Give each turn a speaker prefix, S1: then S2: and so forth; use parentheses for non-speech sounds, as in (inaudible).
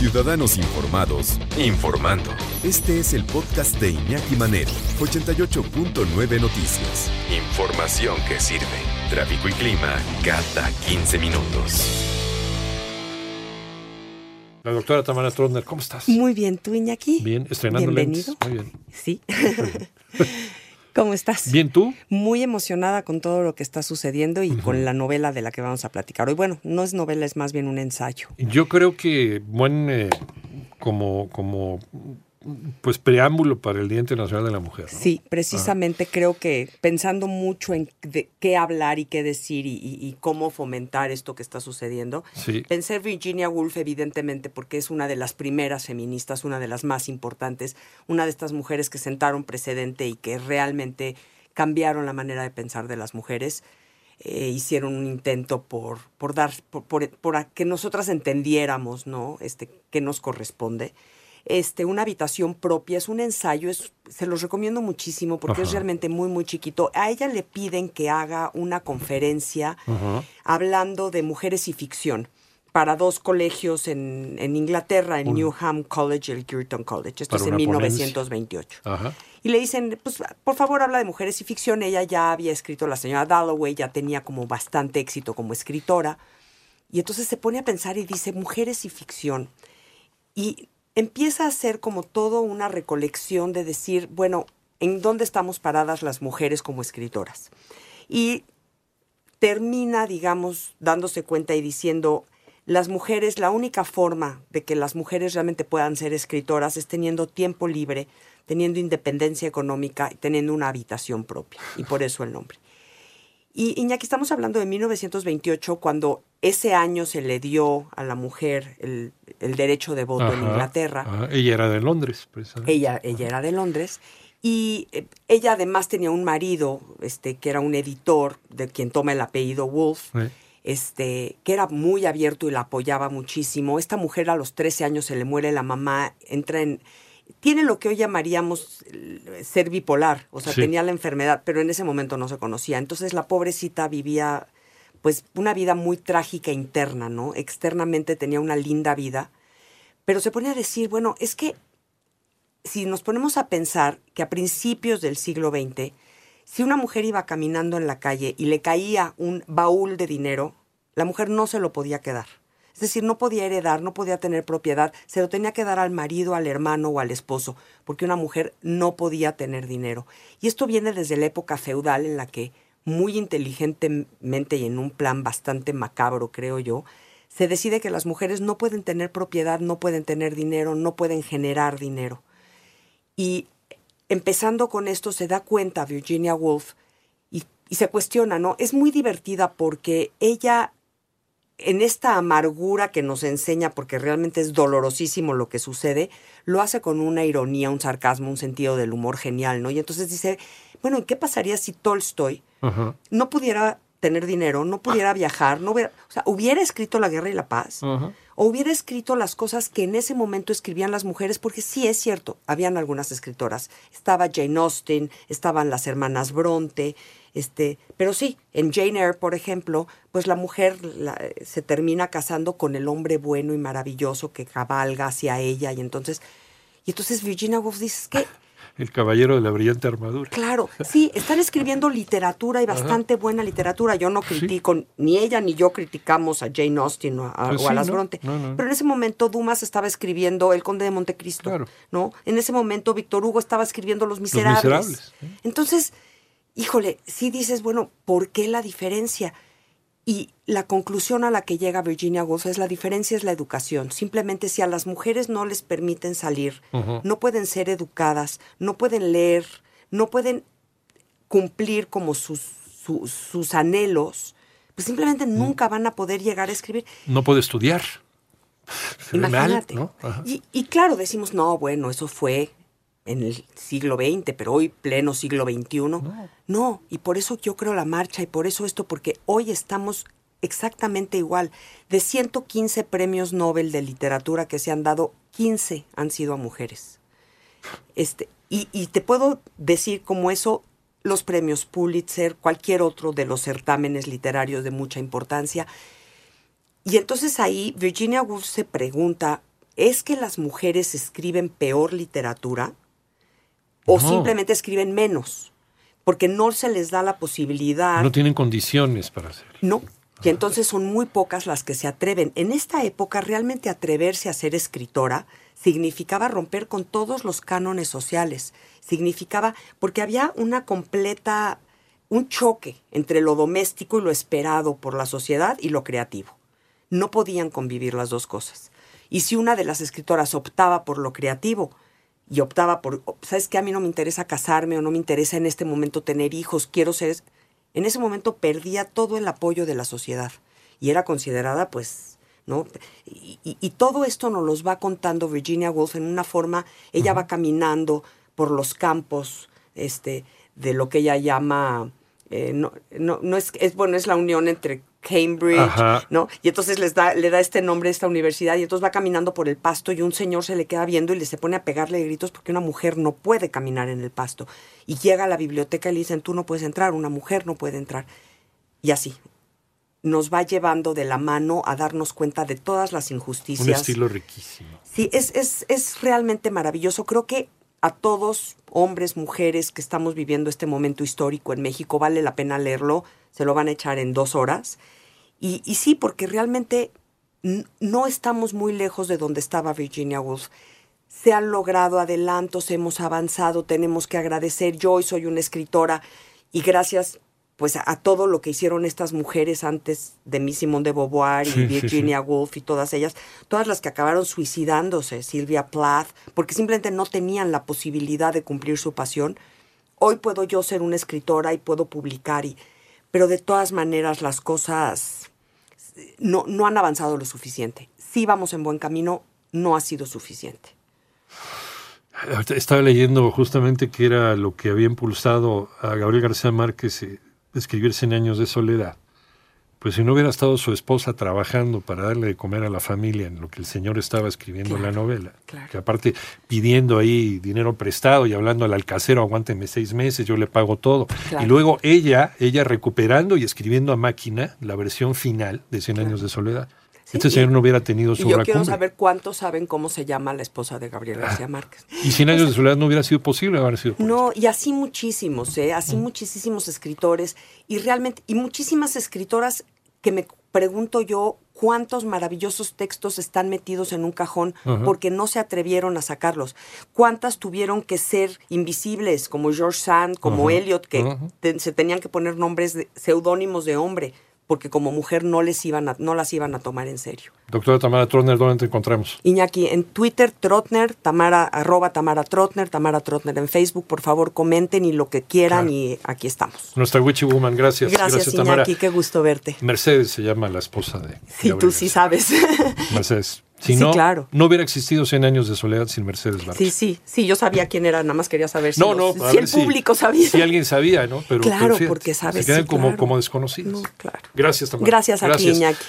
S1: Ciudadanos Informados, informando. Este es el podcast de Iñaki Manero, 88.9 Noticias. Información que sirve. Tráfico y clima cada 15 minutos.
S2: La doctora Tamara Trotner, ¿cómo estás?
S3: Muy bien, ¿tú, Iñaki?
S2: Bien, estrenando
S3: Bienvenido.
S2: lentes. Muy bien.
S3: Sí. (laughs) ¿Cómo estás?
S2: Bien, ¿tú?
S3: Muy emocionada con todo lo que está sucediendo y con la novela de la que vamos a platicar hoy. Bueno, no es novela, es más bien un ensayo.
S2: Yo creo que buen eh, como como pues preámbulo para el Día Internacional de la Mujer. ¿no?
S3: Sí, precisamente creo que pensando mucho en de qué hablar y qué decir y, y- y cómo fomentar esto que está sucediendo,
S2: Sí.
S3: pensé en Virginia Woolf evidentemente porque es una de las primeras feministas, una de las más importantes, una de estas mujeres que sentaron precedente y que realmente cambiaron la manera de pensar de las mujeres. Eh, hicieron un intento por, por dar, por, por- por a- que nosotras entendiéramos, ¿no? Este, qué nos corresponde. Este, una habitación propia, es un ensayo, es, se los recomiendo muchísimo porque es realmente muy, muy chiquito. A ella le piden que haga una conferencia
S2: Ajá.
S3: hablando de mujeres y ficción para dos colegios en, en Inglaterra, en
S2: Un-
S3: Newham College y el Girton College. Esto es en
S2: una ponencia.
S3: 1928.
S2: Ajá.
S3: Y le dicen, pues por favor habla de mujeres y ficción. Ella ya había escrito La señora Dalloway, ya tenía como bastante éxito como escritora. Y entonces se pone a pensar y dice, mujeres y ficción. Y empieza a hacer como todo una recolección de decir, bueno, ¿en dónde estamos paradas las mujeres como escritoras? Y termina, digamos, dándose cuenta y diciendo, las mujeres, la única forma de que las mujeres realmente puedan ser escritoras es teniendo tiempo libre, teniendo independencia económica y teniendo una habitación propia. Y por eso el nombre. Y Iñaki, estamos hablando de 1928, cuando ese año se le dio a la mujer el, el derecho de voto en. Inglaterra.
S2: Ajá. Ella era de Londres, precisamente.
S3: Ella, ella era de Londres y eh, ella además tenía un marido, este, que era un editor de quien toma el apellido Wolf,
S2: Sí.
S3: este, que era muy abierto y la apoyaba muchísimo. Esta mujer a los 13 años se le muere la mamá, entra en tiene lo que hoy llamaríamos eh, ser bipolar, o sea,
S2: Sí.
S3: tenía la enfermedad, pero en ese momento no se conocía. Entonces la pobrecita vivía pues una vida muy trágica interna, ¿no? Externamente tenía una linda vida, pero se pone a decir, bueno, es que si nos ponemos a pensar que a principios del siglo XX, si una mujer iba caminando en la calle y le caía un baúl de dinero, la mujer no se lo podía quedar. Es decir, no podía heredar, no podía tener propiedad, se lo tenía que dar al marido, al hermano o al esposo, porque una mujer no podía tener dinero. Y esto viene desde la época feudal en la que, muy inteligentemente y en un plan bastante macabro, creo yo, se decide que las mujeres no pueden tener propiedad, no pueden tener dinero, no pueden generar dinero. Y empezando con esto se da cuenta Virginia Woolf y, y se cuestiona, ¿no? Es muy divertida porque ella, en esta amargura que nos enseña, porque realmente es dolorosísimo lo que sucede, lo hace con una ironía, un sarcasmo, un sentido del humor genial, ¿no? Y entonces dice, bueno, ¿y qué pasaría si Tolstoy no pudiera tener dinero, no pudiera viajar, no hubiera, o sea, hubiera escrito La Guerra y la Paz, o hubiera escrito las cosas que en ese momento escribían las mujeres, porque sí es cierto, habían algunas escritoras. Estaba Jane Austen, estaban las hermanas Bronte, este, pero sí, en Jane Eyre, por ejemplo, pues la mujer la- se termina casando con el hombre bueno y maravilloso que cabalga hacia ella, y entonces, y entonces Virginia Woolf dice "Es que
S2: El caballero de la brillante armadura.
S3: Claro, sí, están escribiendo literatura y bastante buena literatura. Yo no critico, ni ella ni yo criticamos a Jane Austen o a,
S2: Pues
S3: o a
S2: sí,
S3: las
S2: ¿no?
S3: Bronte.
S2: No, no.
S3: Pero en ese momento Dumas estaba escribiendo El Conde de Montecristo,
S2: Claro.
S3: ¿no? En ese momento Víctor Hugo estaba escribiendo Los Miserables.
S2: Miserables, ¿eh?
S3: Entonces, híjole, sí dices, bueno, ¿por qué la diferencia? Y la conclusión a la que llega Virginia Woolf es la diferencia es la educación. Simplemente si a las mujeres no les permiten salir, no pueden ser educadas, no pueden leer, no pueden cumplir como sus, su- sus anhelos, pues simplemente nunca van a poder llegar a escribir.
S2: No puede estudiar. Mal,
S3: Imagínate. Y, y claro, decimos, no, bueno, eso fue en el siglo XX, pero hoy pleno siglo XXI. No. y por eso yo creo la marcha y por eso esto, porque hoy estamos exactamente igual. De 115 premios Nobel de literatura que se han dado, 15 han sido a mujeres. Este, y, y te puedo decir como eso, los premios Pulitzer, cualquier otro de los certámenes literarios de mucha importancia. Y entonces ahí Virginia Woolf se pregunta, ¿es que las mujeres escriben peor literatura o
S2: No.
S3: simplemente escriben menos? Porque no se les da la posibilidad.
S2: No tienen condiciones para hacerlo.
S3: No. Y entonces son muy pocas las que se atreven. En esta época, realmente atreverse a ser escritora significaba romper con todos los cánones sociales. Significaba, porque había una completa, un choque entre lo doméstico y lo esperado por la sociedad y lo creativo. No podían convivir las dos cosas. Y si una de las escritoras optaba por lo creativo y optaba por, ¿sabes qué? A mí no me interesa casarme o no me interesa en este momento tener hijos, quiero ser en ese momento perdía todo el apoyo de la sociedad y era considerada pues no y, y- y todo esto nos los va contando Virginia Woolf en una forma ella va caminando por los campos este de lo que ella llama eh, no, no, no es, es bueno es la unión entre Cambridge
S2: Ajá.
S3: no y entonces les da le da este nombre a esta universidad y entonces va caminando por el pasto y un señor se le queda viendo y le se pone a pegarle gritos porque una mujer no puede caminar en el pasto y llega a la biblioteca y le dicen tú no puedes entrar una mujer no puede entrar y así nos va llevando de la mano a darnos cuenta de todas las
S2: Un
S3: injusticias
S2: estilo riquísimo.
S3: Sí, es, es, es realmente maravilloso. Creo que a todos, hombres, mujeres, que estamos viviendo este momento histórico en México, vale la pena leerlo. Se lo van a echar en dos horas. Y, sí, porque realmente no estamos muy lejos de donde estaba Virginia Woolf. Se han logrado adelantos, hemos avanzado, tenemos que agradecer. Yo hoy soy una escritora y gracias pues a, a todo lo que hicieron estas mujeres antes de mí, Simone de Beauvoir y
S2: Sí, sí, sí.
S3: Virginia Woolf y todas ellas, todas las que acabaron suicidándose, Sylvia Plath, porque simplemente no tenían la posibilidad de cumplir su pasión. Hoy puedo yo ser una escritora y puedo publicar, y, pero de todas maneras las cosas no, no han avanzado lo suficiente. Sí vamos en buen camino, no ha sido suficiente.
S2: Estaba leyendo justamente que era lo que había impulsado a Gabriel García Márquez eh, escribir Cien años de soledad. Pues si no hubiera estado su esposa trabajando para darle de comer a la familia en lo que el señor estaba escribiendo en la
S3: Claro,
S2: novela,
S3: claro.
S2: que aparte pidiendo ahí dinero prestado y hablando al alcacero, aguánteme seis meses, yo le pago todo.
S3: Claro.
S2: Y luego ella, ella recuperando y escribiendo a máquina la versión final de Cien años de soledad.
S3: Sí,
S2: este señor no hubiera tenido su
S3: Y yo
S2: obra
S3: quiero
S2: cumbre.
S3: saber cuántos saben cómo se llama la esposa de Gabriel García Márquez.
S2: Y Cien años de soledad no hubiera sido posible haber sido
S3: No, y así muchísimos, ¿eh? Así muchísimos escritores y realmente, y muchísimas escritoras que me pregunto yo cuántos maravillosos textos están metidos en un cajón
S2: Ajá.
S3: porque no se atrevieron a sacarlos. ¿Cuántas tuvieron que ser invisibles, como George Sand, como
S2: Ajá,
S3: Eliot, que
S2: ajá.
S3: te- se tenían que poner nombres, de, seudónimos de hombre, porque como mujer no, les iban a- no las iban a tomar en serio?
S2: Doctora Tamara Trotner, ¿dónde te encontramos?
S3: Iñaki, en Twitter, Trotner, Tamara, arroba Tamara Trotner, Tamara Trotner en Facebook, por favor comenten y lo que quieran
S2: Claro.
S3: y aquí estamos.
S2: Nuestra Witchy Woman, gracias.
S3: Gracias. Iñaki, qué gusto verte.
S2: Mercedes se llama la esposa de.
S3: Sí, tú sí sabes.
S2: Mercedes. Si
S3: Sí,
S2: no,
S3: claro.
S2: no hubiera existido 100 años de soledad sin Mercedes Vargas.
S3: sí, sí, sí, yo sabía quién era, nada más quería saber si,
S2: No,
S3: los-
S2: no, a
S3: si
S2: ver
S3: el público sabía.
S2: Si alguien sabía, ¿no? Pero,
S3: Claro,
S2: pero fíjate,
S3: porque sabes,
S2: Se quedan
S3: sí,
S2: como,
S3: claro.
S2: como desconocidos.
S3: No, claro.
S2: Gracias, Tamara.
S3: Gracias a ti, Iñaki.